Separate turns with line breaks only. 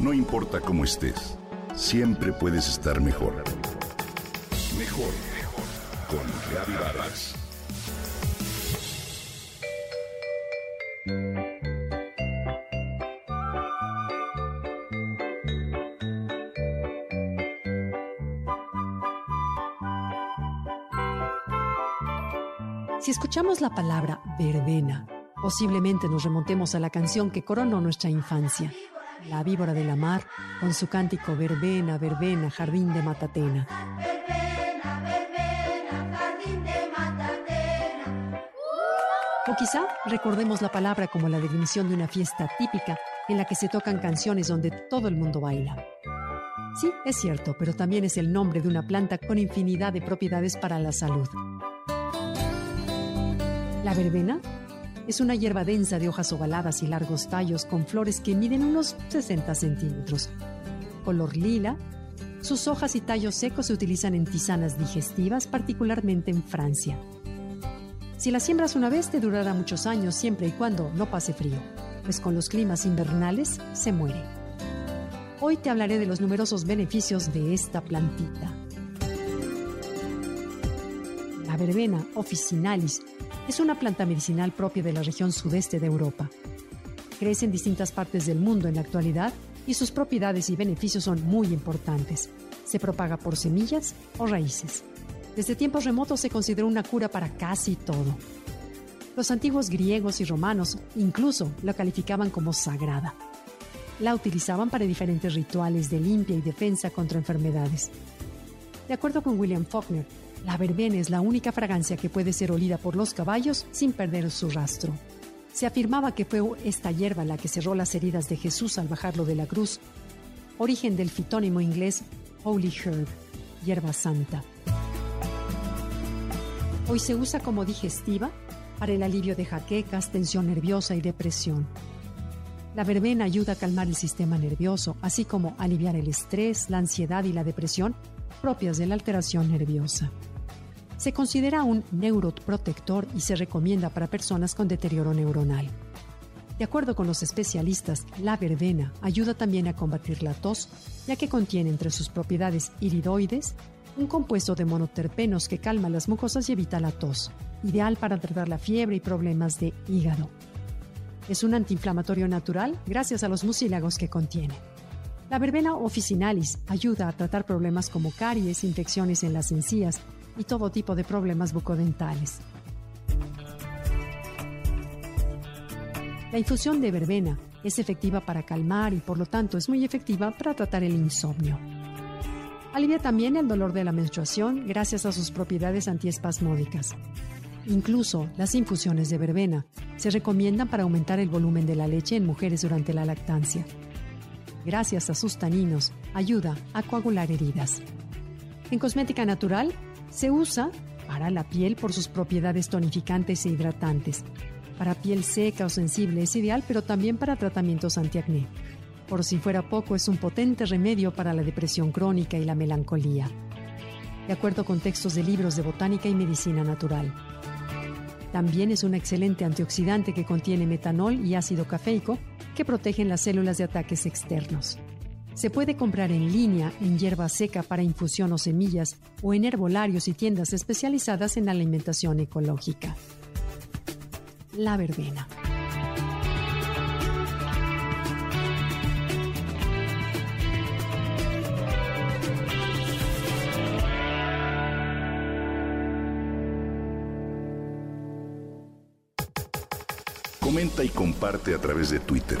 No importa cómo estés, siempre puedes estar mejor. Mejor, mejor. Con Reavivadas.
Si escuchamos la palabra verbena, posiblemente nos remontemos a la canción que coronó nuestra infancia, La víbora de la mar, con su cántico Verbena, verbena, jardín de Matatena.
Verbena, verbena, jardín de Matatena.
O quizá recordemos la palabra como la definición de una fiesta típica en la que se tocan canciones donde todo el mundo baila. Sí, es cierto, pero también es el nombre de una planta con infinidad de propiedades para la salud. La verbena es una hierba densa de hojas ovaladas y largos tallos con flores que miden unos 60 centímetros. Color lila, sus hojas y tallos secos se utilizan en tisanas digestivas, particularmente en Francia. Si la siembras una vez te durará muchos años siempre y cuando no pase frío, pues con los climas invernales se muere. Hoy te hablaré de los numerosos beneficios de esta plantita. La verbena officinalis es una planta medicinal propia de la región sudeste de Europa. Crece en distintas partes del mundo en la actualidad y sus propiedades y beneficios son muy importantes. Se propaga por semillas o raíces. Desde tiempos remotos se consideró una cura para casi todo. Los antiguos griegos y romanos incluso la calificaban como sagrada. La utilizaban para diferentes rituales de limpia y defensa contra enfermedades. De acuerdo con William Faulkner, la verbena es la única fragancia que puede ser olida por los caballos sin perder su rastro. Se afirmaba que fue esta hierba la que cerró las heridas de Jesús al bajarlo de la cruz, origen del fitónimo inglés Holy Herb, hierba santa. Hoy se usa como digestiva para el alivio de jaquecas, tensión nerviosa y depresión. La verbena ayuda a calmar el sistema nervioso, así como aliviar el estrés, la ansiedad y la depresión propias de la alteración nerviosa. Se considera un neuroprotector y se recomienda para personas con deterioro neuronal. De acuerdo con los especialistas, la verbena ayuda también a combatir la tos, ya que contiene entre sus propiedades iridoides un compuesto de monoterpenos que calma las mucosas y evita la tos, ideal para tratar la fiebre y problemas de hígado. Es un antiinflamatorio natural gracias a los mucílagos que contiene. La verbena officinalis ayuda a tratar problemas como caries, infecciones en las encías y todo tipo de problemas bucodentales. La infusión de verbena es efectiva para calmar y por lo tanto es muy efectiva para tratar el insomnio. Alivia también el dolor de la menstruación gracias a sus propiedades antiespasmódicas. Incluso las infusiones de verbena se recomiendan para aumentar el volumen de la leche en mujeres durante la lactancia gracias a sus taninos, ayuda a coagular heridas. En cosmética natural, se usa para la piel por sus propiedades tonificantes e hidratantes. Para piel seca o sensible es ideal, pero también para tratamientos antiacné. Por si fuera poco, es un potente remedio para la depresión crónica y la melancolía. De acuerdo con textos de libros de botánica y medicina natural. También es un excelente antioxidante que contiene metanol y ácido cafeico que protegen las células de ataques externos. Se puede comprar en línea en hierba seca para infusión o semillas o en herbolarios y tiendas especializadas en alimentación ecológica. La verbena.
Comenta y comparte a través de Twitter.